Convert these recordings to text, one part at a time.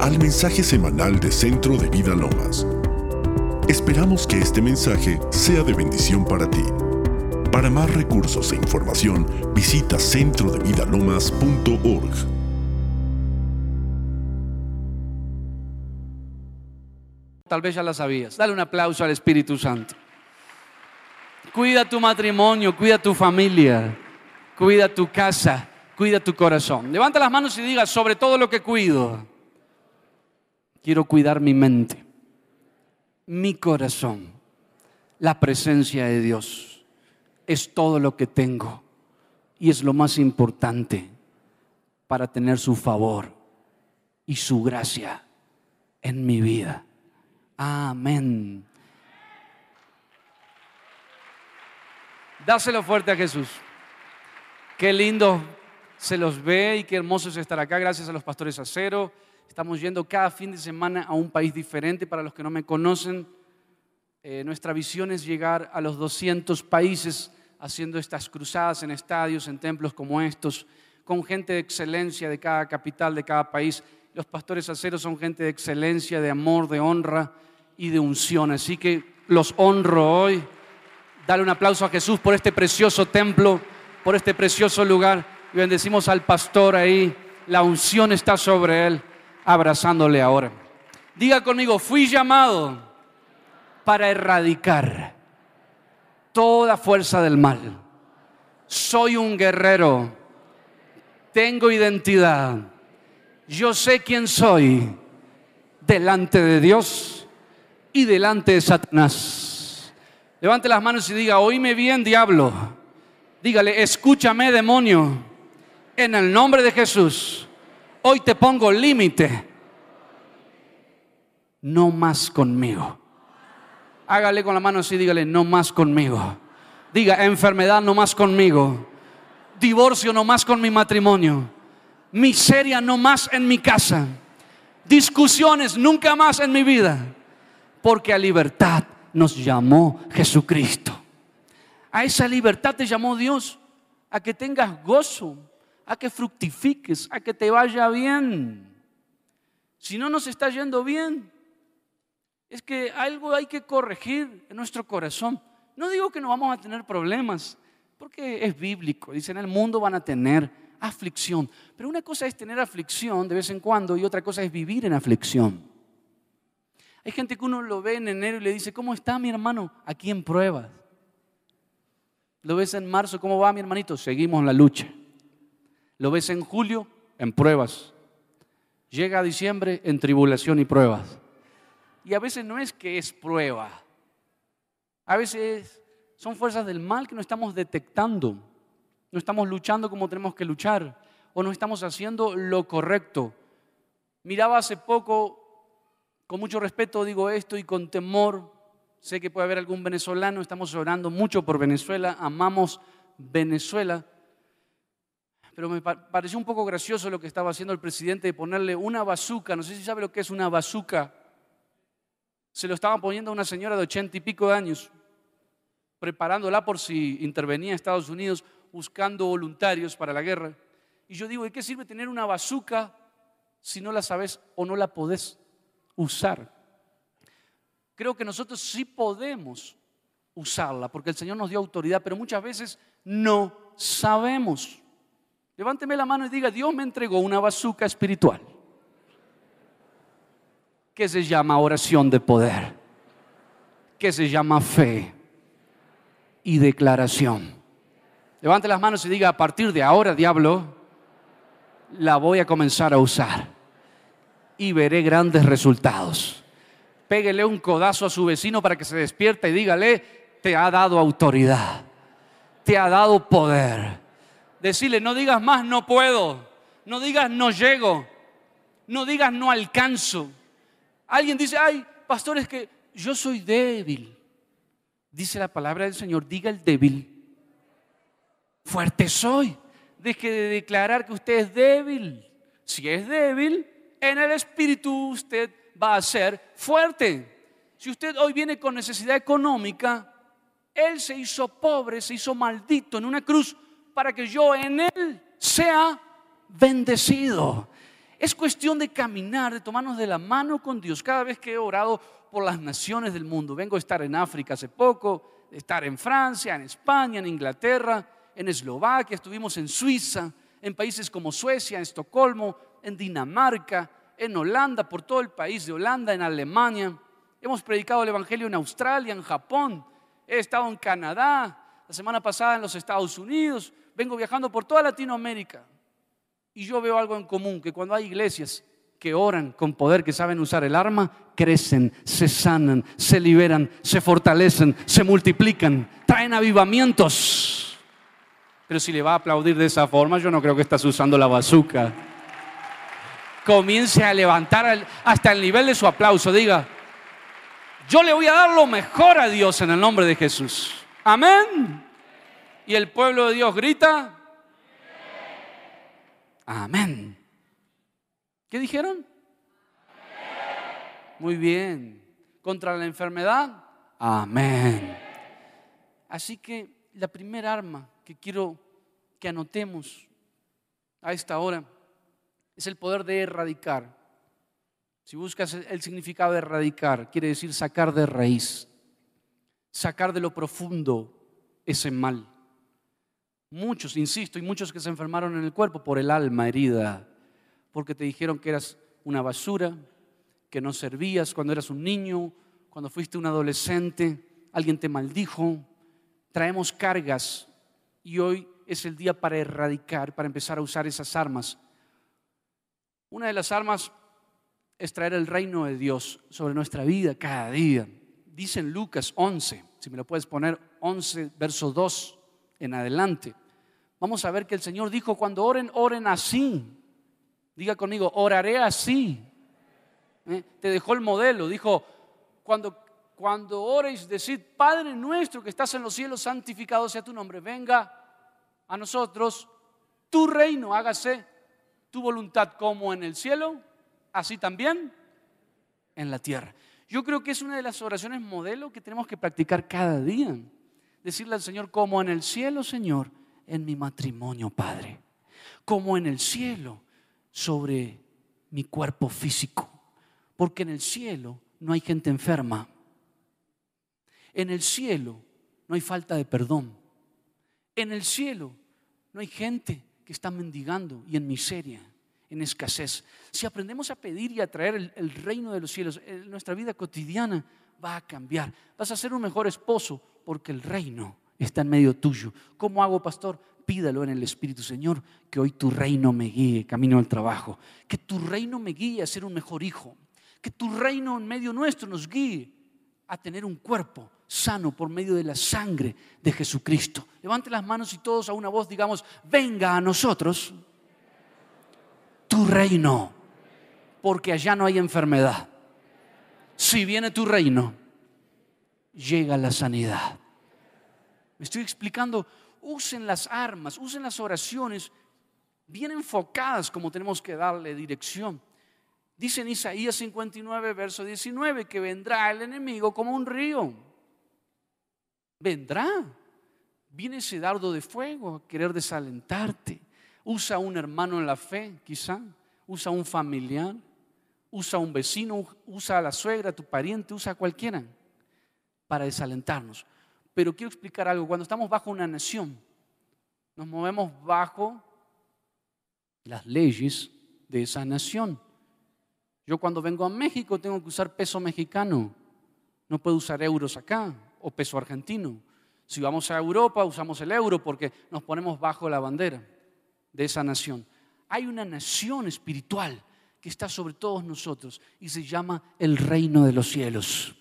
Al mensaje semanal de Centro de Vida Lomas. Esperamos que este mensaje sea de bendición para ti. Para más recursos e información, visita centrodevidalomas.org. Tal vez ya la sabías. Dale un aplauso al Espíritu Santo. Cuida tu matrimonio, cuida tu familia, cuida tu casa, cuida tu corazón. Levanta las manos y diga, sobre todo lo que cuido, quiero cuidar mi mente, mi corazón, la presencia de Dios. Es todo lo que tengo y es lo más importante para tener su favor y su gracia en mi vida. Amén. Dáselo fuerte a Jesús. Qué lindo se los ve y qué hermoso es estar acá. Gracias a los pastores Acero. Estamos yendo cada fin de semana a un país diferente. Para los que no me conocen, eh, nuestra visión es llegar a los 200 países haciendo estas cruzadas en estadios, en templos como estos, con gente de excelencia de cada capital, de cada país. Los pastores aceros son gente de excelencia, de amor, de honra y de unción. Así que los honro hoy. Dale un aplauso a Jesús por este precioso templo, por este precioso lugar y bendecimos al pastor ahí. La unción está sobre él, abrazándole ahora. Diga conmigo, fui llamado para erradicar toda fuerza del mal. Soy un guerrero. Tengo identidad. Yo sé quién soy delante de Dios y delante de Satanás. Levante las manos y diga, oíme bien, diablo. Dígale, escúchame, demonio en el nombre de Jesús, hoy te pongo límite. No más conmigo. Hágale con la mano así, dígale, no más conmigo. Diga, enfermedad no más conmigo. Divorcio no más con mi matrimonio. Miseria no más en mi casa. Discusiones nunca más en mi vida. Porque a libertad nos llamó Jesucristo. A esa libertad te llamó Dios. A que tengas gozo, a que fructifiques, a que te vaya bien. Si no nos está yendo bien, es que algo hay que corregir en nuestro corazón. No digo que no vamos a tener problemas, porque es bíblico. Dice, en el mundo van a tener aflicción. Pero una cosa es tener aflicción de vez en cuando y otra cosa es vivir en aflicción. Hay gente que uno lo ve en enero y le dice, ¿cómo está mi hermano? Aquí en pruebas. Lo ves en marzo, ¿cómo va mi hermanito? Seguimos la lucha. Lo ves en julio, en pruebas. Llega a diciembre, en tribulación y pruebas. Y a veces no es que es prueba. A veces son fuerzas del mal que no estamos detectando. No estamos luchando como tenemos que luchar. O no estamos haciendo lo correcto. Miraba hace poco, con mucho respeto digo esto y con temor, sé que puede haber algún venezolano, estamos orando mucho por Venezuela, amamos Venezuela, pero me pareció un poco gracioso lo que estaba haciendo el presidente de ponerle una bazuca, no sé si sabe lo que es una bazuca, se lo estaban poniendo a una señora de ochenta y pico de años, preparándola por si intervenía Estados Unidos buscando voluntarios para la guerra. Y yo digo, ¿de qué sirve tener una bazuca si no la sabes o no la podés usar? Creo que nosotros sí podemos usarla porque el Señor nos dio autoridad, pero muchas veces no sabemos. Levánteme la mano y diga, Dios me entregó una bazuca espiritual que se llama oración de poder, que se llama fe y declaración. Levante las manos y diga, a partir de ahora, diablo, la voy a comenzar a usar y veré grandes resultados. Péguele un codazo a su vecino para que se despierte y dígale, te ha dado autoridad, te ha dado poder Decirle, no digas más, no puedo. No digas, no llego. No digas, no alcanzo. Alguien dice, ay, pastor, es que yo soy débil. Dice la palabra del Señor, diga el débil. Fuerte soy. Deje de declarar que usted es débil. Si es débil, en el espíritu usted va a ser fuerte. Si usted hoy viene con necesidad económica, Él se hizo pobre, se hizo maldito en una cruz para que yo en Él sea bendecido. Es cuestión de caminar, de tomarnos de la mano con Dios. Cada vez que he orado por las naciones del mundo, vengo a estar en África hace poco, estar en Francia, en España, en Inglaterra, en Eslovaquia, estuvimos en Suiza, en países como Suecia, en Estocolmo, en Dinamarca, en Holanda, por todo el país de Holanda, en Alemania. Hemos predicado el Evangelio en Australia, en Japón. He estado en Canadá, la semana pasada en los Estados Unidos. Vengo viajando por toda Latinoamérica. Y yo veo algo en común, que cuando hay iglesias que oran con poder, que saben usar el arma, crecen, se sanan, se liberan, se fortalecen, se multiplican, traen avivamientos. Pero si le va a aplaudir de esa forma, yo no creo que estás usando la bazuca. Comience a levantar hasta el nivel de su aplauso. Diga, yo le voy a dar lo mejor a Dios en el nombre de Jesús. Amén. Y el pueblo de Dios grita, Amén. ¿Qué dijeron? Muy bien. ¿Contra la enfermedad? Amén. Así que la primera arma que quiero que anotemos a esta hora es el poder de erradicar. Si buscas el significado de erradicar, quiere decir sacar de raíz, sacar de lo profundo ese mal. Muchos, insisto, y muchos que se enfermaron en el cuerpo por el alma herida, porque te dijeron que eras una basura, que no servías cuando eras un niño, cuando fuiste un adolescente, alguien te maldijo. Traemos cargas y hoy es el día para erradicar, para empezar a usar esas armas. Una de las armas es traer el reino de Dios sobre nuestra vida cada día. Dice en Lucas 11, si me lo puedes poner, 11, verso 2 en adelante. Vamos a ver que el Señor dijo, cuando oren, oren así. Diga conmigo, oraré así. ¿Eh? Te dejó el modelo. Dijo, cuando, cuando ores, decid, Padre nuestro que estás en los cielos, santificado sea tu nombre. Venga a nosotros tu reino, hágase tu voluntad como en el cielo, así también en la tierra. Yo creo que es una de las oraciones modelo que tenemos que practicar cada día. Decirle al Señor, como en el cielo, Señor, en mi matrimonio, Padre. Como en el cielo, sobre mi cuerpo físico. Porque en el cielo no hay gente enferma. En el cielo no hay falta de perdón. En el cielo no hay gente que está mendigando y en miseria, en escasez. Si aprendemos a pedir y a traer el, reino de los cielos, nuestra vida cotidiana va a cambiar. Vas a ser un mejor esposo porque el reino está en medio tuyo. ¿Cómo hago, pastor? pídalo en el Espíritu, Señor, que hoy tu reino me guíe camino al trabajo, que tu reino me guíe a ser un mejor hijo, que tu reino en medio nuestro nos guíe a tener un cuerpo sano por medio de la sangre de Jesucristo. Levante las manos y todos a una voz digamos, venga a nosotros tu reino, porque allá no hay enfermedad. Si viene tu reino, llega la sanidad. Me estoy explicando usen las armas, usen las oraciones bien enfocadas como tenemos que darle dirección. Dice en Isaías 59, verso 19, que vendrá el enemigo como un río. Vendrá. Viene ese dardo de fuego a querer desalentarte. Usa un hermano en la fe, quizá. Usa un familiar. Usa un vecino. Usa a la suegra, tu pariente. Usa a cualquiera para desalentarnos. Pero quiero explicar algo. Cuando estamos bajo una nación, nos movemos bajo las leyes de esa nación. Yo cuando vengo a México tengo que usar peso mexicano. No puedo usar euros acá o peso argentino. Si vamos a Europa usamos el euro porque nos ponemos bajo la bandera de esa nación. Hay una nación espiritual que está sobre todos nosotros y se llama el reino de los cielos.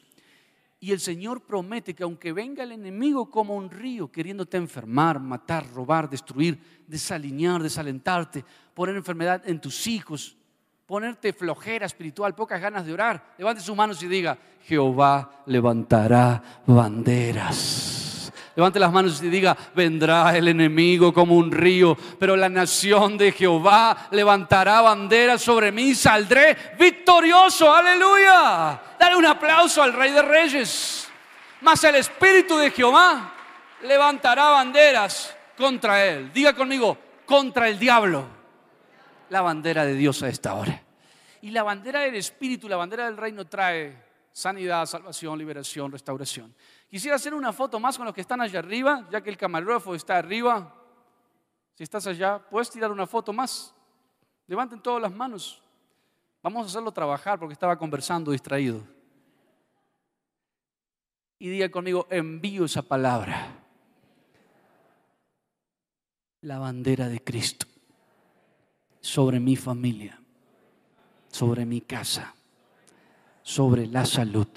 Y el Señor promete que aunque venga el enemigo como un río queriéndote enfermar, matar, robar, destruir, desalinear, desalentarte, poner enfermedad en tus hijos, ponerte flojera espiritual, pocas ganas de orar, levante sus manos y diga, Jehová levantará banderas. Levante las manos y diga, vendrá el enemigo como un río, pero la nación de Jehová levantará bandera sobre mí, saldré victorioso, aleluya. Dale un aplauso al Rey de Reyes. Mas el Espíritu de Jehová levantará banderas contra él. Diga conmigo, contra el diablo. la bandera de Dios a esta hora. Y la bandera del Espíritu, la bandera del reino trae sanidad, salvación, liberación, restauración. Quisiera hacer una foto más con los que están allá arriba, ya que el camarógrafo está arriba. Si estás allá, puedes tirar una foto más. Levanten todas las manos. Vamos a hacerlo trabajar porque estaba conversando distraído. Y diga conmigo, envío esa palabra. La bandera de Cristo sobre mi familia, sobre mi casa, sobre la salud.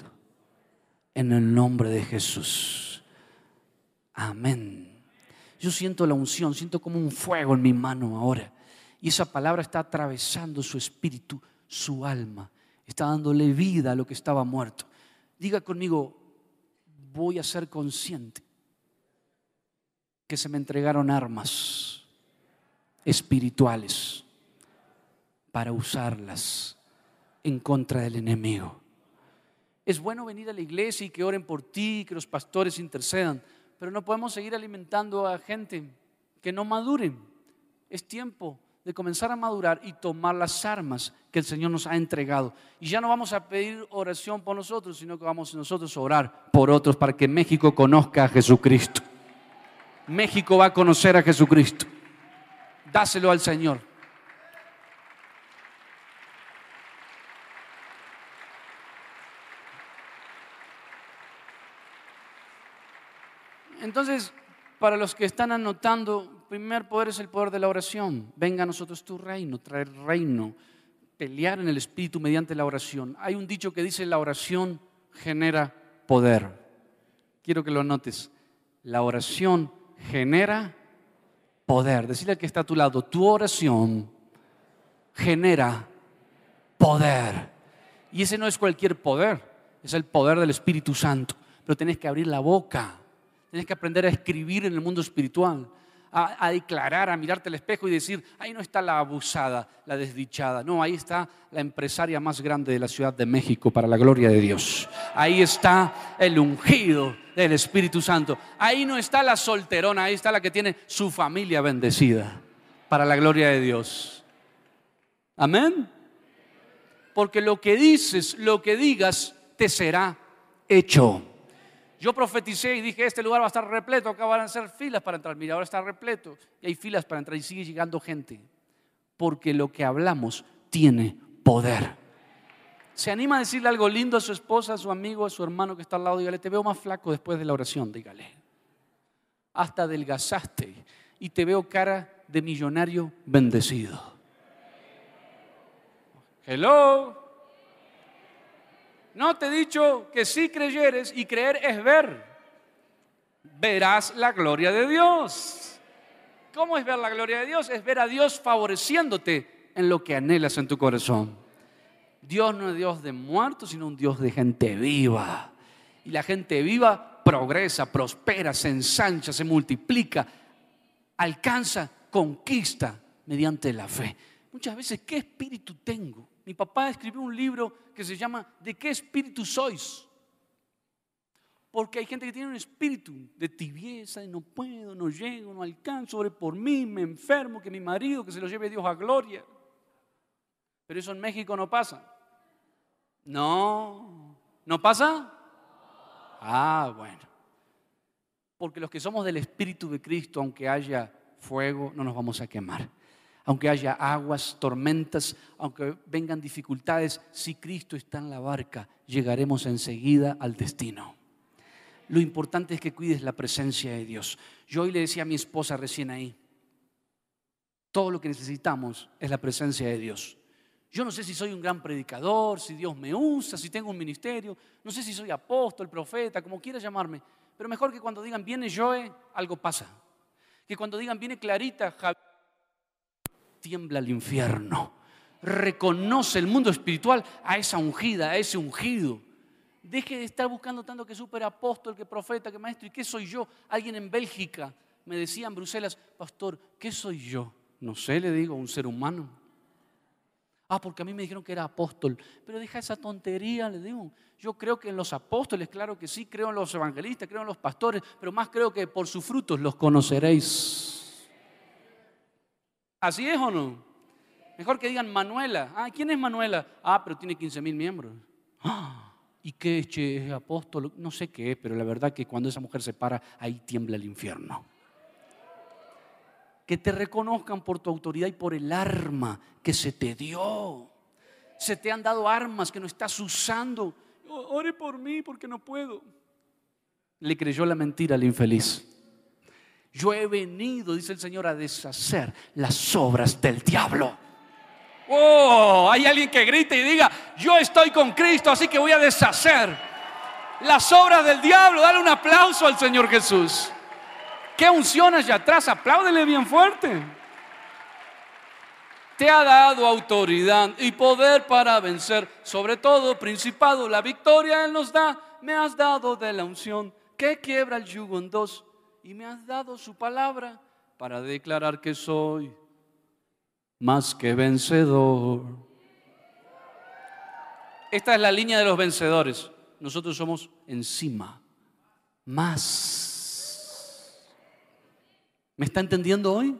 En el nombre de Jesús. Amén. Yo siento la unción, siento como un fuego en mi mano ahora. Y esa palabra está atravesando su espíritu su alma, está dándole vida a lo que estaba muerto. Diga conmigo, voy a ser consciente que se me entregaron armas espirituales para usarlas en contra del enemigo. Es bueno venir a la iglesia y que oren por ti, que los pastores intercedan, pero no podemos seguir alimentando a gente que no maduren. Es tiempo de comenzar a madurar y tomar las armas que el Señor nos ha entregado. Y ya no vamos a pedir oración por nosotros, sino que vamos nosotros a orar por otros para que México conozca a Jesucristo. México va a conocer a Jesucristo. Dáselo al Señor. Entonces, para los que están anotando, primer poder es el poder de la oración. Venga a nosotros tu reino, traer reino, pelear en el Espíritu mediante la oración. Hay un dicho que dice la oración genera poder. Quiero que lo anotes. La oración genera poder. Decirle al que está a tu lado, tu oración genera poder. Y ese no es cualquier poder, es el poder del Espíritu Santo. Pero tenés que abrir la boca Tienes que aprender a escribir en el mundo espiritual, a, declarar, a mirarte al espejo y decir, ahí no está la abusada, la desdichada. No, ahí está la empresaria más grande de la Ciudad de México para la gloria de Dios. Ahí está el ungido del Espíritu Santo. Ahí no está la solterona, ahí está la que tiene su familia bendecida para la gloria de Dios. Amén. Porque lo que dices, lo que digas, te será hecho. Yo profeticé y dije, este lugar va a estar repleto, acá van a ser filas para entrar. Mira, ahora está repleto y hay filas para entrar y sigue llegando gente. Porque lo que hablamos tiene poder. ¿Se anima a decirle algo lindo a su esposa, a su amigo, a su hermano que está al lado? Dígale, te veo más flaco después de la oración, dígale. Hasta adelgazaste y te veo cara de millonario bendecido. Hello. No te he dicho que si creyeres y creer es ver. Verás la gloria de Dios. ¿Cómo es ver la gloria de Dios? Es ver a Dios favoreciéndote en lo que anhelas en tu corazón. Dios no es Dios de muertos, sino un Dios de gente viva. Y la gente viva progresa, prospera, se ensancha, se multiplica, alcanza, conquista mediante la fe. Muchas veces, ¿qué espíritu tengo? Mi papá escribió un libro que se llama ¿De qué espíritu sois? Porque hay gente que tiene un espíritu de tibieza, de no puedo, no llego, no alcanzo, sobre por mí, me enfermo, que mi marido, que se lo lleve Dios a gloria. Pero eso en México no pasa. No, ¿no pasa? Ah, bueno. Porque los que somos del Espíritu de Cristo, aunque haya fuego, no nos vamos a quemar aunque haya aguas, tormentas, aunque vengan dificultades, si Cristo está en la barca, llegaremos enseguida al destino. Lo importante es que cuides la presencia de Dios. Yo hoy le decía a mi esposa recién ahí, todo lo que necesitamos es la presencia de Dios. Yo no sé si soy un gran predicador, si Dios me usa, si tengo un ministerio, no sé si soy apóstol, profeta, como quiera llamarme, pero mejor que cuando digan viene Joe, algo pasa. Que cuando digan viene Clarita, Javier, tiembla el infierno. Reconoce el mundo espiritual a esa ungida, a ese ungido. Deje de estar buscando tanto que super apóstol, que profeta, que maestro. ¿Y qué soy yo? Alguien en Bélgica me decía en Bruselas, pastor, ¿qué soy yo? No sé, le digo, un ser humano. Ah, porque a mí me dijeron que era apóstol. Pero deja esa tontería, le digo. Yo creo que en los apóstoles, claro que sí, creo en los evangelistas, creo en los pastores, pero más creo que por sus frutos los conoceréis. ¿Así es o no? Mejor que digan Manuela. Ah, ¿quién es Manuela? Ah, pero tiene 15 mil miembros. Ah, ¿Y qué es, che, es apóstol? No sé qué es, pero la verdad que cuando esa mujer se para, ahí tiembla el infierno. Que te reconozcan por tu autoridad y por el arma que se te dio. Se te han dado armas que no estás usando. Ore por mí porque no puedo. Le creyó la mentira al infeliz. Yo he venido, dice el Señor, a deshacer las obras del diablo. Oh, hay alguien que grite y diga, yo estoy con Cristo, así que voy a deshacer las obras del diablo. Dale un aplauso al Señor Jesús. ¿Qué unción allá atrás? Apláudele bien fuerte. Te ha dado autoridad y poder para vencer, sobre todo principado. La victoria Él nos da. Me has dado de la unción que quiebra el yugo en dos y me has dado su palabra para declarar que soy más que vencedor. Esta es la línea de los vencedores. Nosotros somos encima, más. ¿Me está entendiendo hoy?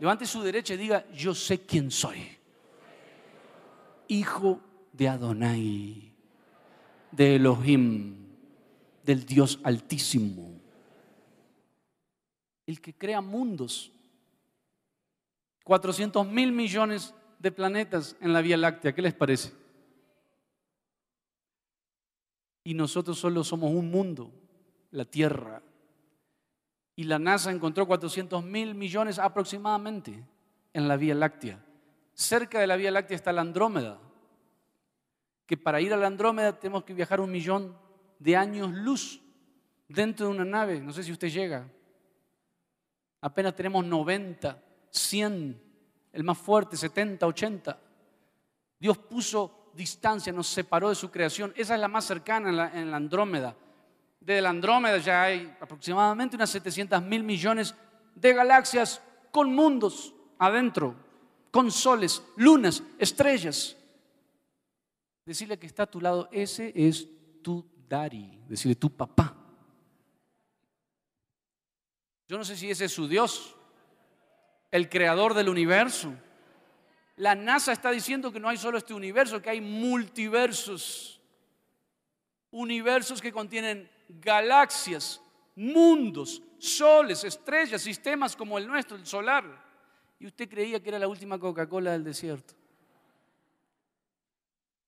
Levante su derecha y diga, yo sé quién soy. Hijo de Adonai, de Elohim, del Dios altísimo, el que crea mundos 400 mil millones de planetas en la Vía Láctea. ¿Qué les parece? Y nosotros solo somos un mundo, la Tierra. Y la NASA encontró 400 mil millones aproximadamente en la Vía Láctea. Cerca de la Vía Láctea está la Andrómeda, que para ir a la Andrómeda tenemos que viajar un millón de años luz dentro de una nave. No sé si usted llega. Apenas tenemos 90 100, el más fuerte, 70, 80. Dios puso distancia, nos separó de su creación. Esa es la más cercana en la, Andrómeda. Desde la Andrómeda ya hay aproximadamente unas 700 mil millones de galaxias con mundos adentro, con soles, lunas, estrellas. Decirle que está a tu lado, ese es tu daddy, decirle tu papá. Yo no sé si ese es su Dios, el creador del universo. La NASA está diciendo que no hay solo este universo, que hay multiversos. Universos que contienen galaxias, mundos, soles, estrellas, sistemas como el nuestro, el solar. Y usted creía que era la última Coca-Cola del desierto.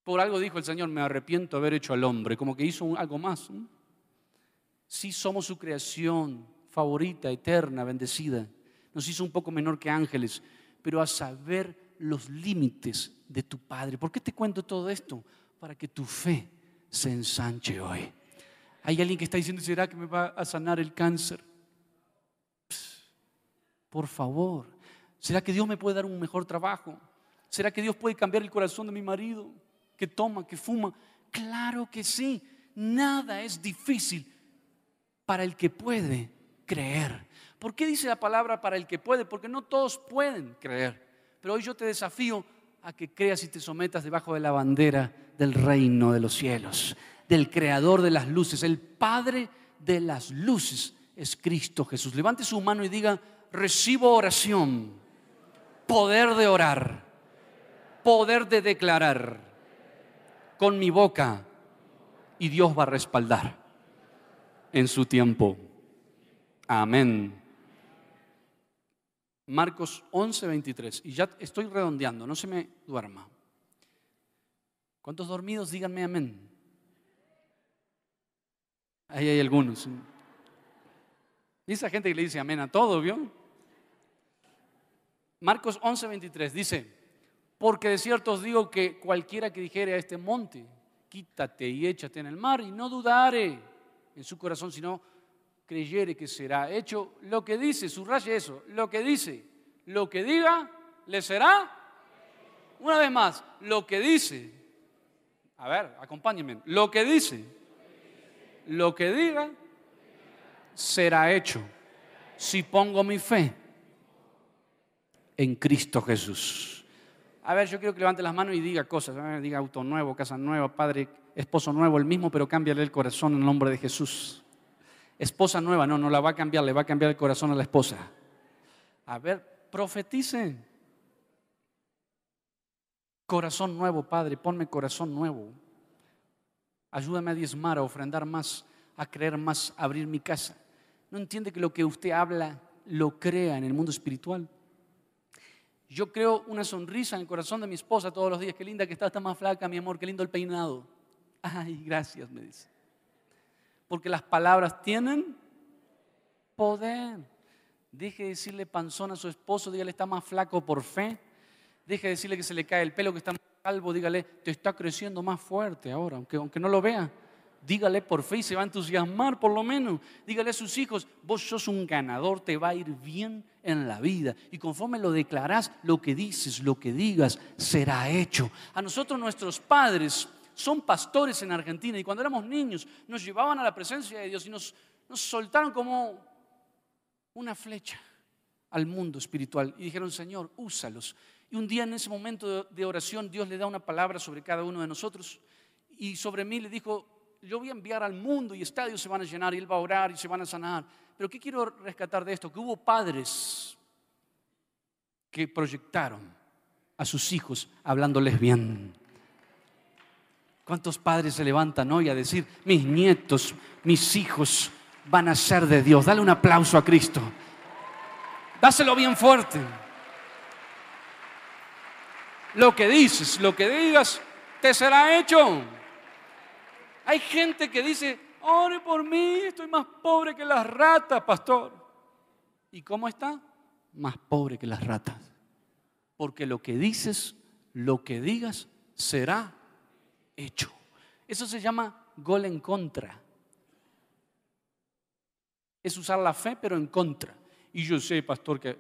Por algo dijo el Señor, me arrepiento de haber hecho al hombre, como que hizo algo más. Si somos su creación favorita, eterna, bendecida nos hizo un poco menor que ángeles, pero a saber los límites de tu Padre. ¿Por qué te cuento todo esto? Para que tu fe se ensanche hoy. Hay alguien que está diciendo, ¿será que me va a sanar el cáncer? por favor, ¿será que Dios me puede dar un mejor trabajo? ¿Será que Dios puede cambiar el corazón de mi marido que toma, que fuma? Claro que sí. Nada es difícil para el que puede creer. ¿Por qué dice la palabra para el que puede? Porque no todos pueden creer. Pero hoy yo te desafío a que creas y te sometas debajo de la bandera del reino de los cielos, del creador de las luces, el Padre de las luces es Cristo Jesús. Levante su mano y diga, recibo oración, poder de orar, poder de declarar con mi boca y Dios va a respaldar en su tiempo. Amén. Marcos 11, 23. Y ya estoy redondeando, no se me duerma. ¿Cuántos dormidos? Díganme amén. Ahí hay algunos. Y esa gente que le dice amén a todo, ¿vio? Marcos 11, 23 dice, porque de cierto os digo que cualquiera que dijere a este monte, quítate y échate en el mar, y no dudare en su corazón, sino creyere que será hecho lo que dice, subraye eso, lo que dice, lo que diga, le será. Una vez más, lo que dice, a ver, acompáñenme, lo que dice, lo que diga, será hecho si pongo mi fe en Cristo Jesús. A ver, yo quiero que levante las manos y diga cosas. Diga auto nuevo, casa nueva, padre, esposo nuevo, el mismo, pero cámbiale el corazón en nombre de Jesús. Esposa nueva, no, no la va a cambiar, le va a cambiar el corazón a la esposa. A ver, profeticen. Corazón nuevo, Padre, ponme corazón nuevo. Ayúdame a diezmar, a ofrendar más, a creer más, a abrir mi casa. ¿No entiende que lo que usted habla lo crea en el mundo espiritual? Yo creo una sonrisa en el corazón de mi esposa todos los días. Qué linda que está, está más flaca, mi amor, qué lindo el peinado. Ay, gracias, me dice. Porque las palabras tienen poder. Deje de decirle panzón a su esposo, dígale está más flaco por fe. Deje de decirle que se le cae el pelo, que está más calvo, dígale te está creciendo más fuerte ahora, aunque, aunque no lo vea. Dígale por fe y se va a entusiasmar por lo menos. Dígale a sus hijos, vos sos un ganador, te va a ir bien en la vida. Y conforme lo declarás, lo que dices, lo que digas, será hecho. A nosotros nuestros padres son pastores en Argentina y cuando éramos niños nos llevaban a la presencia de Dios y nos, soltaron como una flecha al mundo espiritual y dijeron, Señor, úsalos. Y un día en ese momento de oración Dios le da una palabra sobre cada uno de nosotros y sobre mí le dijo, yo voy a enviar al mundo y estadios se van a llenar y él va a orar y se van a sanar. Pero ¿qué quiero rescatar de esto? Que hubo padres que proyectaron a sus hijos hablándoles bien. ¿Cuántos padres se levantan hoy a decir, mis nietos, mis hijos van a ser de Dios? Dale un aplauso a Cristo. Dáselo bien fuerte. Lo que dices, lo que digas, te será hecho. Hay gente que dice, ore por mí, estoy más pobre que las ratas, pastor. ¿Y cómo está? Más pobre que las ratas. Porque lo que dices, lo que digas, será hecho. Eso se llama gol en contra. Es usar la fe, pero en contra. Y yo sé, pastor, que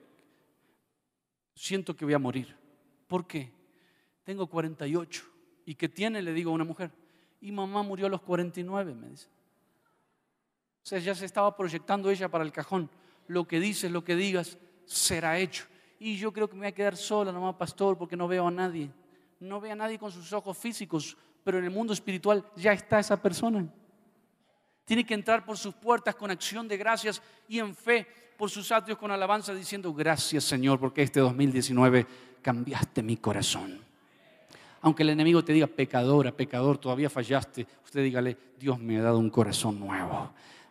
siento que voy a morir. ¿Por qué? Tengo 48. ¿Y qué tiene? Le digo a una mujer y mamá murió a los 49, me dice. O sea, ya se estaba proyectando ella para el cajón. Lo que dices, lo que digas, será hecho. Y yo creo que me voy a quedar sola, nomás pastor, porque no veo a nadie. No veo a nadie con sus ojos físicos, pero en el mundo espiritual ya está esa persona. Tiene que entrar por sus puertas con acción de gracias y en fe, por sus atrios con alabanza, diciendo gracias Señor, porque este 2019 cambiaste mi corazón. Aunque el enemigo te diga, pecadora, pecador, todavía fallaste, usted dígale, Dios me ha dado un corazón nuevo.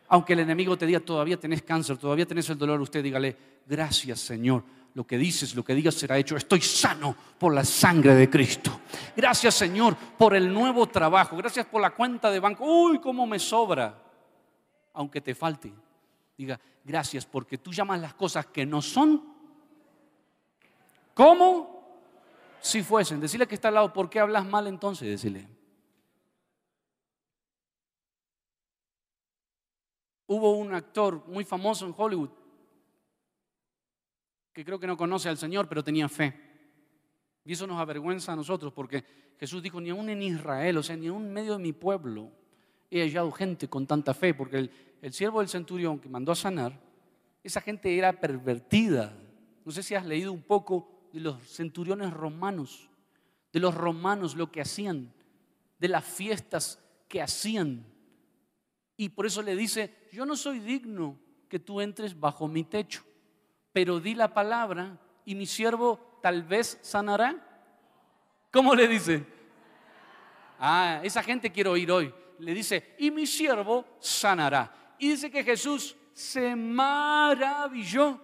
Aunque el enemigo te diga, todavía tenés cáncer, todavía tenés el dolor, usted dígale, gracias Señor. Lo que dices, lo que digas será hecho. Estoy sano por la sangre de Cristo. Gracias Señor por el nuevo trabajo. Gracias por la cuenta de banco. Uy, cómo me sobra. Aunque te falte. Diga, gracias porque tú llamas las cosas que no son. ¿Cómo? si fuesen. Decirle que está al lado, ¿por qué hablas mal entonces? Decirle. Hubo un actor muy famoso en Hollywood que creo que no conoce al Señor, pero tenía fe. Y eso nos avergüenza a nosotros porque Jesús dijo, ni aún en Israel, o sea, ni aún en medio de mi pueblo he hallado gente con tanta fe, porque el, el siervo del centurión que mandó a sanar, esa gente era pervertida. No sé si has leído un poco de los centuriones romanos, de los romanos lo que hacían, de las fiestas que hacían. Y por eso le dice, yo no soy digno que tú entres bajo mi techo, pero di la palabra y mi siervo tal vez sanará. ¿Cómo le dice? Ah, esa gente quiero oír hoy. Le dice, y mi siervo sanará. Y dice que Jesús se maravilló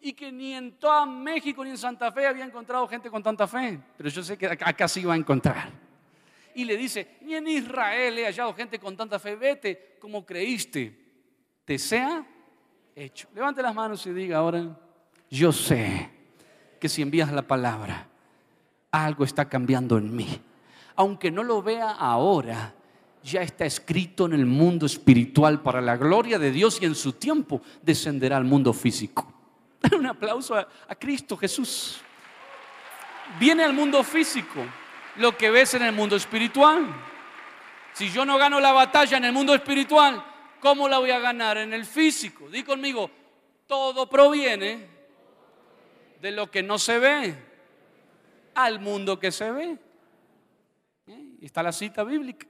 y que ni en toda México ni en Santa Fe había encontrado gente con tanta fe, pero yo sé que acá sí iba a encontrar. Y le dice, ni en Israel he hallado gente con tanta fe, vete como creíste, te sea hecho. Levante las manos y diga ahora, yo sé que si envías la palabra, algo está cambiando en mí. Aunque no lo vea ahora, ya está escrito en el mundo espiritual para la gloria de Dios y en su tiempo descenderá al mundo físico. Un aplauso a, Cristo Jesús. Viene al mundo físico lo que ves en el mundo espiritual. Si yo no gano la batalla en el mundo espiritual, ¿cómo la voy a ganar en el físico? Di conmigo, todo proviene de lo que no se ve al mundo que se ve. ¿Eh? Está la cita bíblica.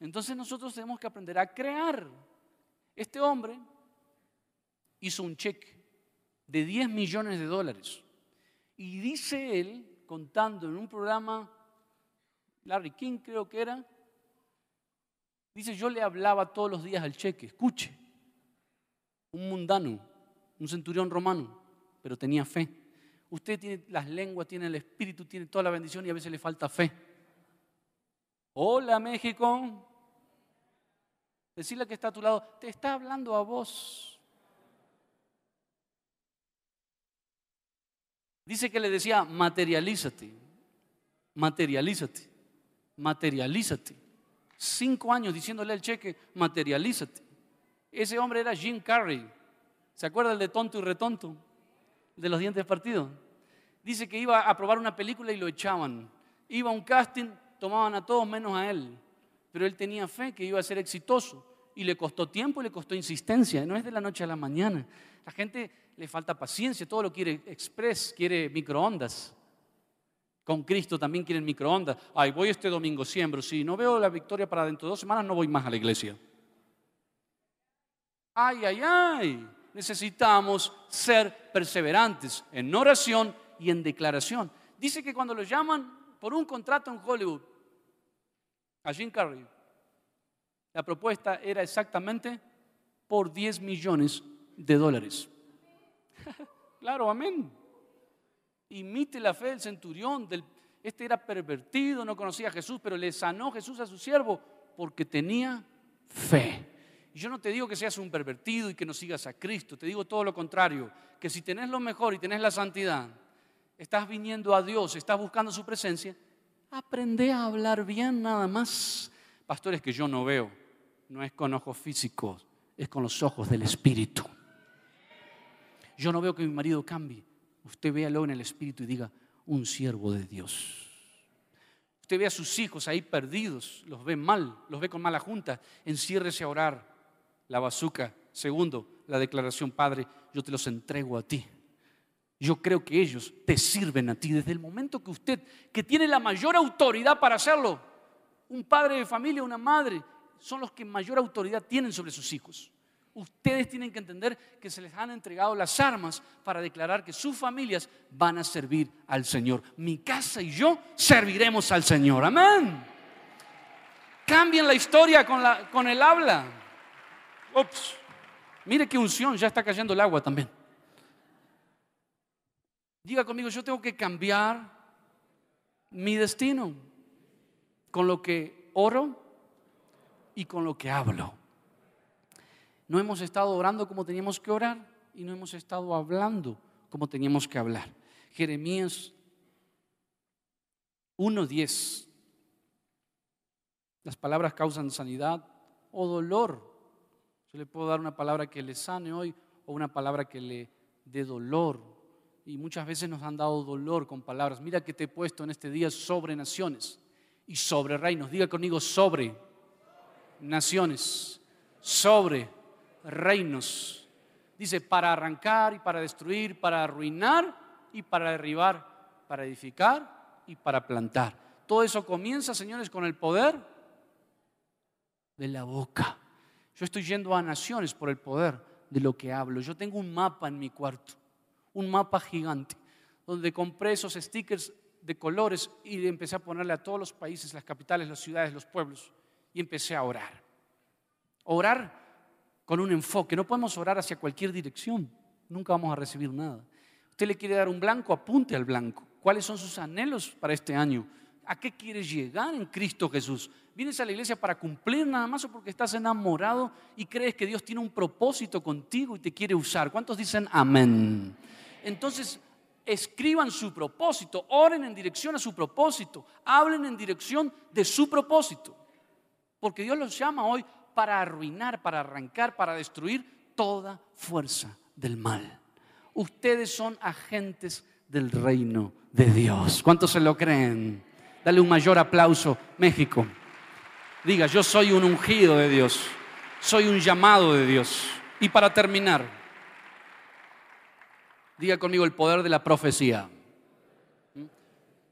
Entonces nosotros tenemos que aprender a crear. Este hombre hizo un cheque de 10 millones de dólares. Y dice él, contando en un programa Larry King creo que era. Dice, yo le hablaba todos los días al cheque, escuche, un mundano, un centurión romano, pero tenía fe. Usted tiene las lenguas, tiene el espíritu, tiene toda la bendición y a veces le falta fe. Hola México. Decirle que está a tu lado, te está hablando a vos. Dice que le decía, materialízate, materialízate, materialízate. Cinco años diciéndole al cheque, materialízate. Ese hombre era Jim Carrey. ¿Se acuerda el de tonto y retonto? De los dientes partidos. Dice que iba a probar una película y lo echaban. Iba a un casting, tomaban a todos menos a él. Pero él tenía fe que iba a ser exitoso. Y le costó tiempo y le costó insistencia. No es de la noche a la mañana. La gente le falta paciencia, todo lo quiere express, quiere microondas. Con Cristo también quieren microondas. Ay, voy este domingo, siembro. Si no veo la victoria para dentro de dos semanas, no voy más a la iglesia. Ay, ay, ay. Necesitamos ser perseverantes en oración y en declaración. Dice que cuando lo llaman por un contrato en Hollywood, a Jim Carrey, la propuesta era exactamente por 10 millones de dólares. claro, amén. Imite la fe del centurión, este era pervertido, no conocía a Jesús, pero le sanó Jesús a su siervo porque tenía fe. Yo no te digo que seas un pervertido y que no sigas a Cristo, te digo todo lo contrario, que si tenés lo mejor y tenés la santidad, estás viniendo a Dios, estás buscando su presencia, aprende a hablar bien nada más. Pastores que yo no veo, no es con ojos físicos, es con los ojos del Espíritu. Yo no veo que mi marido cambie. Usted véalo en el Espíritu y diga, un siervo de Dios. Usted ve a sus hijos ahí perdidos, los ve mal, los ve con mala junta. Enciérrese a orar. La bazuca. Segundo, la declaración, Padre, yo te los entrego a ti. Yo creo que ellos te sirven a ti desde el momento que usted, que tiene la mayor autoridad para hacerlo, un padre de familia, una madre, son los que mayor autoridad tienen sobre sus hijos. Ustedes tienen que entender que se les han entregado las armas para declarar que sus familias van a servir al Señor. Mi casa y yo serviremos al Señor. Amén. Cambien la historia con, la, con el habla. Ups. Mire qué unción, ya está cayendo el agua también. Diga conmigo, yo tengo que cambiar mi destino con lo que oro y con lo que hablo. No hemos estado orando como teníamos que orar y no hemos estado hablando como teníamos que hablar. Jeremías 1.10. Las palabras causan sanidad o dolor. Yo le puedo dar una palabra que le sane hoy o una palabra que le dé dolor. Y muchas veces nos han dado dolor con palabras. Mira que te he puesto en este día sobre naciones y sobre reinos. Diga conmigo sobre naciones, sobre reinos. Dice, para arrancar y para destruir, para arruinar y para derribar, para edificar y para plantar. Todo eso comienza, señores, con el poder de la boca. Yo estoy yendo a naciones por el poder de lo que hablo. Yo tengo un mapa en mi cuarto, un mapa gigante, donde compré esos stickers de colores y empecé a ponerle a todos los países, las capitales, las ciudades, los pueblos, y empecé a orar. Orar con un enfoque. No podemos orar hacia cualquier dirección. Nunca vamos a recibir nada. Usted le quiere dar un blanco, apunte al blanco. ¿Cuáles son sus anhelos para este año? ¿A qué quieres llegar en Cristo Jesús? ¿Vienes a la iglesia para cumplir nada más o porque estás enamorado y crees que Dios tiene un propósito contigo y te quiere usar? ¿Cuántos dicen amén? Entonces, escriban su propósito, oren en dirección a su propósito, hablen en dirección de su propósito. Porque Dios los llama hoy para arruinar, para arrancar, para destruir toda fuerza del mal. Ustedes son agentes del reino de Dios. ¿Cuántos se lo creen? Dale un mayor aplauso, México. Diga, yo soy un ungido de Dios, soy un llamado de Dios. Y para terminar, diga conmigo el poder de la profecía. ¿Mm?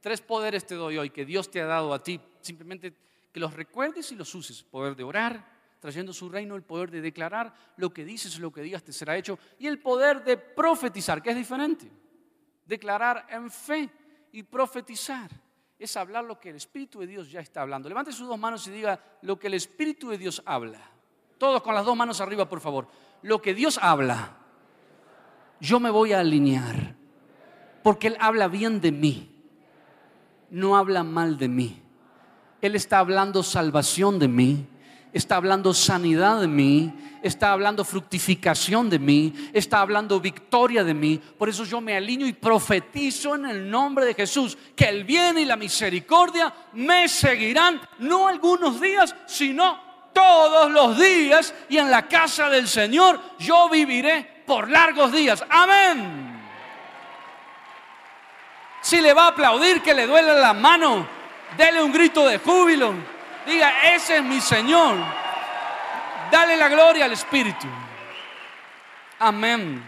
Tres poderes te doy hoy que Dios te ha dado a ti. Simplemente que los recuerdes y los uses. Poder de orar, trayendo su reino el poder de declarar lo que dices, lo que digas te será hecho, y el poder de profetizar, que es diferente. Declarar en fe y profetizar. es hablar lo que el Espíritu de Dios ya está hablando. Levante sus dos manos y diga lo que el Espíritu de Dios habla. Todos con las dos manos arriba, por favor. Lo que Dios habla, yo me voy a alinear. Porque Él habla bien de mí. No habla mal de mí. Él está hablando salvación de mí está hablando sanidad de mí, está hablando fructificación de mí, está hablando victoria de mí. Por eso yo me alineo y profetizo en el nombre de Jesús que el bien y la misericordia me seguirán, no algunos días, sino todos los días. Y en la casa del Señor yo viviré por largos días. Amén. Si le va a aplaudir, que le duele la mano, dele un grito de júbilo. Diga, ese es mi Señor. Dale la gloria al Espíritu. Amén.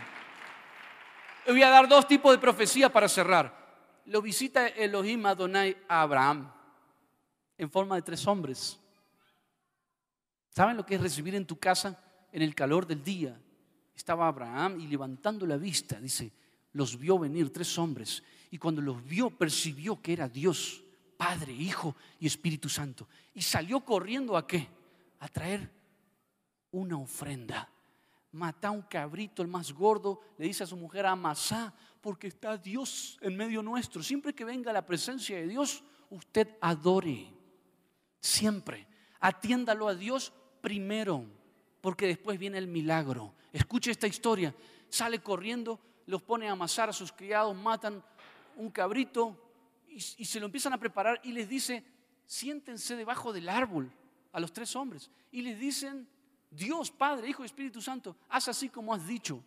Voy a dar dos tipos de profecía para cerrar. Lo visita Elohim Adonai a Abraham en forma de tres hombres. ¿Saben lo que es recibir en tu casa en el calor del día? Estaba Abraham y levantando la vista, dice, los vio venir tres hombres. Y cuando los vio, percibió que era Dios. Padre, Hijo y Espíritu Santo. Y salió corriendo a qué? A traer una ofrenda. Mata un cabrito, el más gordo, le dice a su mujer, amasá, porque está Dios en medio nuestro. Siempre que venga la presencia de Dios, usted adore. Siempre. Atiéndalo a Dios primero, porque después viene el milagro. Escuche esta historia. Sale corriendo, los pone a amasar a sus criados, matan un cabrito, y, se lo empiezan a preparar y les dice, siéntense debajo del árbol a los tres hombres. Y les dicen, Dios, Padre, Hijo y Espíritu Santo, haz así como has dicho,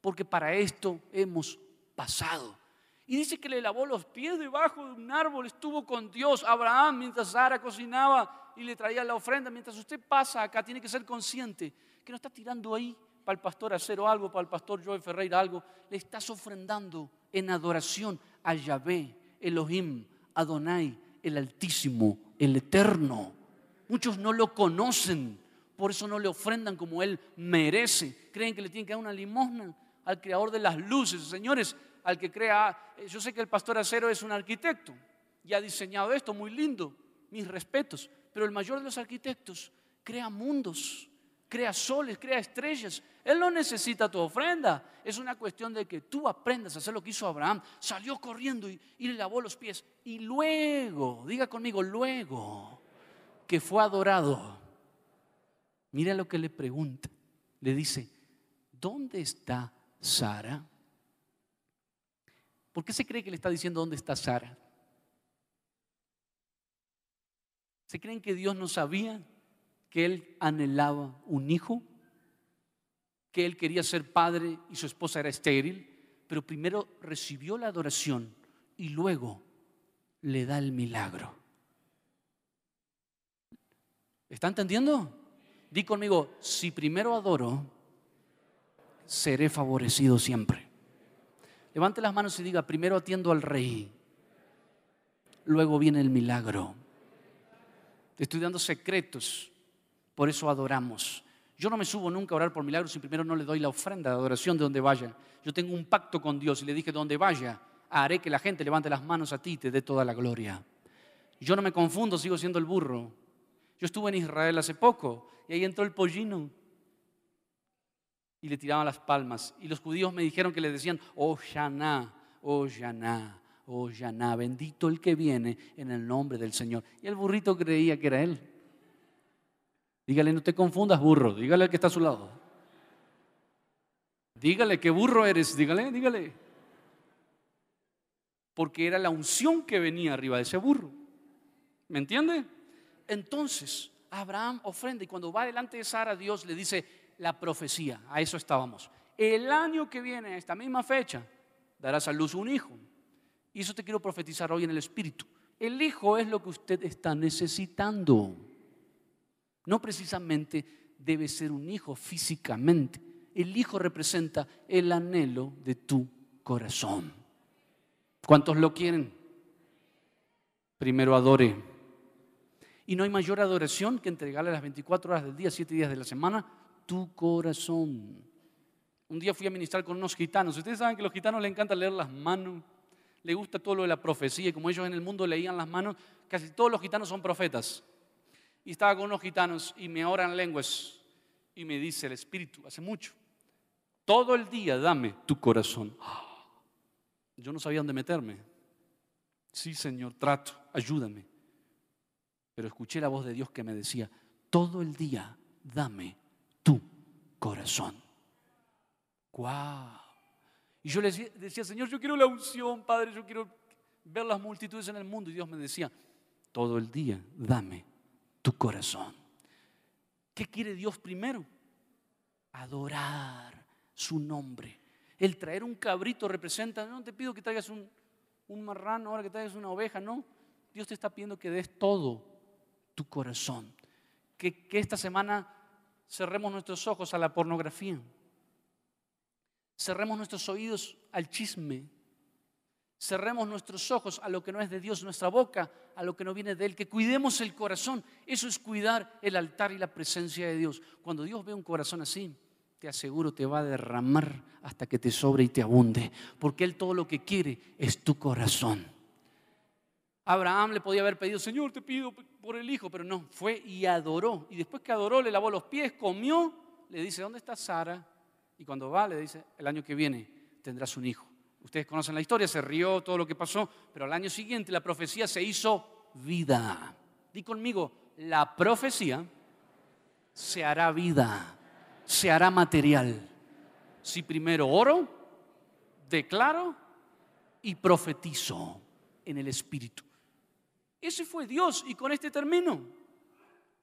porque para esto hemos pasado. Y dice que le lavó los pies debajo de un árbol, estuvo con Dios, Abraham, mientras Sara cocinaba y le traía la ofrenda. Mientras usted pasa acá, tiene que ser consciente que no está tirando ahí para el pastor Acero algo, para el pastor Joel Ferreira algo. Le estás ofrendando en adoración a Yahvé, Elohim, Adonai, el Altísimo, el Eterno. Muchos no lo conocen, por eso no le ofrendan como Él merece. Creen que le tienen que dar una limosna al creador de las luces. Señores, al que crea, yo sé que el pastor Acero es un arquitecto y ha diseñado esto muy lindo, mis respetos, pero el mayor de los arquitectos crea mundos crea soles, crea estrellas. Él no necesita tu ofrenda. Es una cuestión de que tú aprendas a hacer lo que hizo Abraham. Salió corriendo y, le lavó los pies. Y luego, diga conmigo, luego que fue adorado, mira lo que le pregunta. Le dice, ¿dónde está Sara? ¿Por qué se cree que le está diciendo dónde está Sara? ¿Se creen que Dios no sabía que él anhelaba un hijo, que él quería ser padre y su esposa era estéril, pero primero recibió la adoración y luego le da el milagro. ¿Está entendiendo? Di conmigo, si primero adoro, seré favorecido siempre. Levante las manos y diga, primero atiendo al rey, luego viene el milagro. Te estoy dando secretos por eso adoramos. Yo no me subo nunca a orar por milagros si primero no le doy la ofrenda de adoración de donde vaya. Yo tengo un pacto con Dios y le dije, donde vaya, haré que la gente levante las manos a ti y te dé toda la gloria. Yo no me confundo, sigo siendo el burro. Yo estuve en Israel hace poco y ahí entró el pollino y le tiraban las palmas. Y los judíos me dijeron que le decían, oh Shana, oh Shana, oh Shana, bendito el que viene en el nombre del Señor. Y el burrito creía que era él. Dígale, no te confundas, burro. Dígale al que está a su lado. Dígale que burro eres. Dígale, dígale. Porque era la unción que venía arriba de ese burro. ¿Me entiende? Entonces, Abraham ofrenda y cuando va delante de Sara, Dios le dice la profecía. A eso estábamos. El año que viene, a esta misma fecha, darás a luz un hijo. Y eso te quiero profetizar hoy en el Espíritu. El hijo es lo que usted está necesitando. No precisamente debe ser un hijo físicamente. El hijo representa el anhelo de tu corazón. ¿Cuántos lo quieren? Primero adore. Y no hay mayor adoración que entregarle las 24 horas del día, 7 días de la semana, tu corazón. Un día fui a ministrar con unos gitanos. Ustedes saben que a los gitanos les encanta leer las manos, le gusta todo lo de la profecía y como ellos en el mundo leían las manos, casi todos los gitanos son profetas. Y estaba con unos gitanos y me oran lenguas y me dice el Espíritu, hace mucho, todo el día dame tu corazón. Yo no sabía dónde meterme. Sí, Señor, trato, ayúdame. Pero escuché la voz de Dios que me decía, todo el día dame tu corazón. ¡Guau! Y yo le decía, Señor, yo quiero la unción, Padre, yo quiero ver las multitudes en el mundo. Y Dios me decía, todo el día dame tu corazón. ¿Qué quiere Dios primero? Adorar su nombre. El traer un cabrito representa, no te pido que traigas un, un marrano, ahora que traigas una oveja, no. Dios te está pidiendo que des todo tu corazón. Que, que esta semana cerremos nuestros ojos a la pornografía. Cerremos nuestros oídos al chisme. Cerremos nuestros ojos a lo que no es de Dios, nuestra boca a lo que no viene de Él. Que cuidemos el corazón. Eso es cuidar el altar y la presencia de Dios. Cuando Dios ve un corazón así, te aseguro te va a derramar hasta que te sobre y te abunde. Porque Él todo lo que quiere es tu corazón. Abraham le podía haber pedido, Señor, te pido por el hijo, pero no, fue y adoró. Y después que adoró, le lavó los pies, comió, le dice, ¿dónde está Sara? Y cuando va, le dice, el año que viene tendrás un hijo. Ustedes conocen la historia, se rió todo lo que pasó, pero al año siguiente la profecía se hizo vida. Di conmigo, la profecía se hará vida, se hará material. Si primero oro, declaro y profetizo en el Espíritu. Ese fue Dios y con este termino.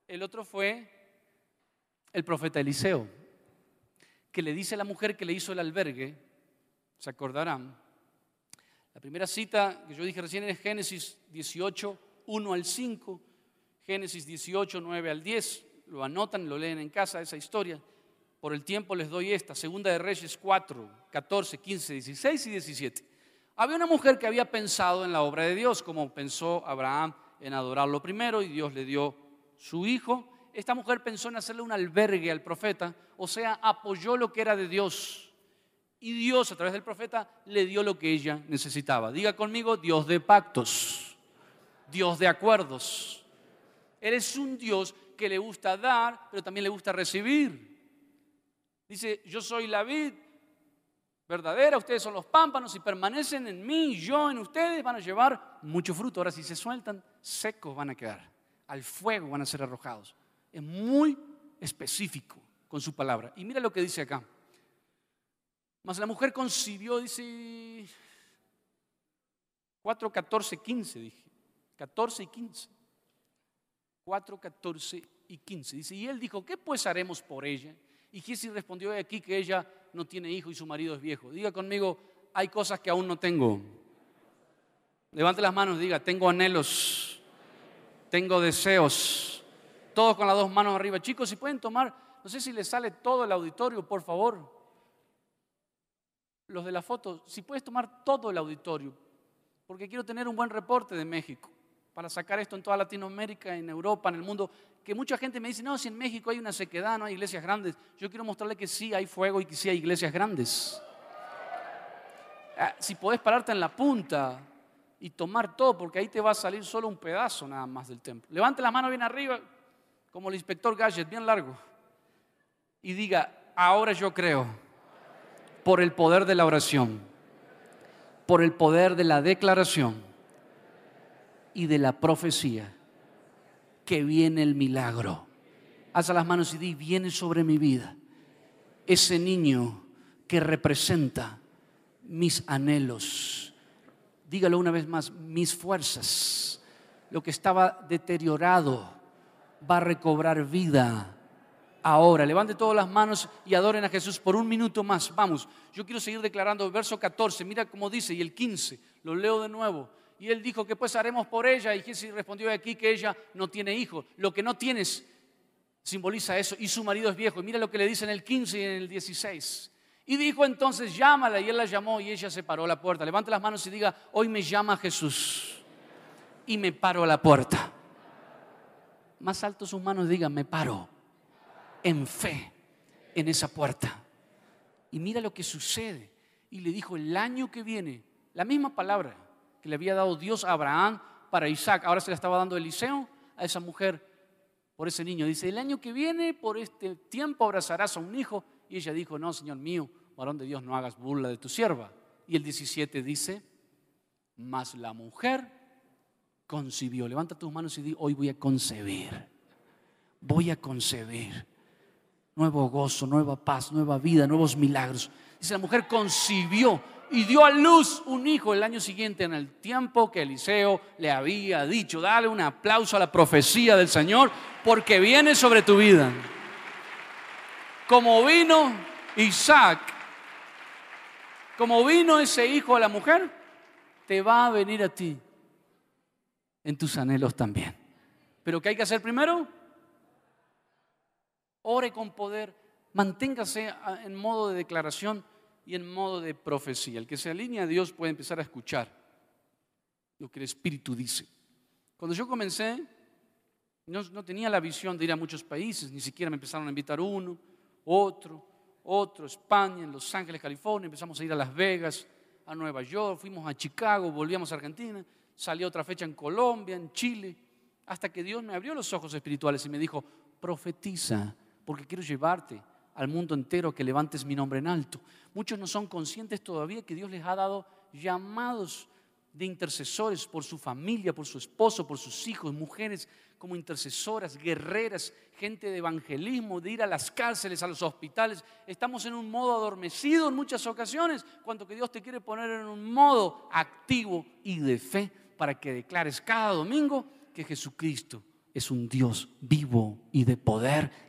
El otro fue el profeta Eliseo que le dice a la mujer que le hizo el albergue, se acordarán. La primera cita que yo dije recién es Génesis 18, 1 al 5, Génesis 18, 9 al 10. Lo anotan, lo leen en casa esa historia. Por el tiempo les doy esta, Segunda de Reyes 4, 14, 15, 16 y 17. Había una mujer que había pensado en la obra de Dios, como pensó Abraham en adorarlo primero y Dios le dio su hijo esta mujer pensó en hacerle un albergue al profeta, o sea, apoyó lo que era de Dios. Y Dios a través del profeta le dio lo que ella necesitaba. Diga conmigo, Dios de pactos, Dios de acuerdos. Eres un Dios que le gusta dar, pero también le gusta recibir. Dice, yo soy la vid verdadera, ustedes son los pámpanos, y permanecen en mí, yo en ustedes, van a llevar mucho fruto. Ahora si se sueltan, secos van a quedar, al fuego van a ser arrojados. Es muy específico con su palabra. Y mira lo que dice acá. Mas la mujer concibió, dice 4, 14, 15, dije. 14 y 15. 4, 14 y 15. Dice, y él dijo, ¿qué pues haremos por ella? Y Giesi respondió aquí que ella no tiene hijo y su marido es viejo. Diga conmigo, hay cosas que aún no tengo. Levante las manos, diga, tengo anhelos, tengo deseos todos con las dos manos arriba. Chicos, si pueden tomar, no sé si les sale todo el auditorio, por favor. Los de la foto, si puedes tomar todo el auditorio, porque quiero tener un buen reporte de México para sacar esto en toda Latinoamérica, en Europa, en el mundo, que mucha gente me dice, no, si en México hay una sequedad, no hay iglesias grandes. Yo quiero mostrarle que sí hay fuego y que sí hay iglesias grandes. Ah, si podés pararte en la punta y tomar todo, porque ahí te va a salir solo un pedazo nada más del templo. Levante la mano bien arriba, como el inspector Gadget, bien largo, y diga, ahora yo creo, por el poder de la oración, por el poder de la declaración y de la profecía, que viene el milagro. Haz las manos y di, viene sobre mi vida ese niño que representa mis anhelos. Dígalo una vez más, mis fuerzas, lo que estaba deteriorado va a recobrar vida ahora. Levante todas las manos y adoren a Jesús por un minuto más. Vamos, yo quiero seguir declarando verso 14. Mira cómo dice, y el 15, lo leo de nuevo. Y él dijo que pues haremos por ella. Y Jesús respondió aquí que ella no tiene hijo. Lo que no tienes simboliza eso. Y su marido es viejo. Y mira lo que le dice en el 15 y en el 16. Y dijo entonces, llámala. Y él la llamó y ella se paró a la puerta. Levante las manos y diga, hoy me llama Jesús. Y me paro a la puerta más alto sus manos diga, me paro en fe en esa puerta. Y mira lo que sucede. Y le dijo, el año que viene, la misma palabra, que le había dado Dios a Abraham para Isaac. Ahora se le estaba dando Eliseo a esa mujer por ese niño. Dice, el año que viene, por este tiempo, abrazarás a un hijo. Y ella dijo, no, Señor mío, varón de Dios, no hagas burla de tu sierva. Y el 17 dice, mas la mujer concibió. Levanta tus manos y di, hoy voy a concebir. Voy a concebir. Nuevo gozo, nueva paz, nueva vida, nuevos milagros. Dice, la mujer concibió y dio a luz un hijo el año siguiente en el tiempo que Eliseo le había dicho. Dale un aplauso a la profecía del Señor porque viene sobre tu vida. Como vino Isaac, como vino ese hijo a la mujer, te va a venir a ti en tus anhelos también. Pero ¿qué hay que hacer primero? Ore con poder, manténgase en modo de declaración y en modo de profecía. El que se alinea a Dios puede empezar a escuchar lo que el Espíritu dice. Cuando yo comencé, no, no, tenía la visión de ir a muchos países, ni siquiera me empezaron a invitar uno, otro, otro, España, en Los Ángeles, California, empezamos a ir a Las Vegas, a Nueva York, fuimos a Chicago, volvíamos a Argentina, salió otra fecha en Colombia, en Chile, hasta que Dios me abrió los ojos espirituales y me dijo, profetiza, porque quiero llevarte al mundo entero que levantes mi nombre en alto. Muchos no son conscientes todavía que Dios les ha dado llamados de intercesores por su familia, por su esposo, por sus hijos, mujeres como intercesoras, guerreras, gente de evangelismo, de ir a las cárceles, a los hospitales. Estamos en un modo adormecido en muchas ocasiones, cuando que Dios te quiere poner en un modo activo y de fe para que declares cada domingo que Jesucristo es un Dios vivo y de poder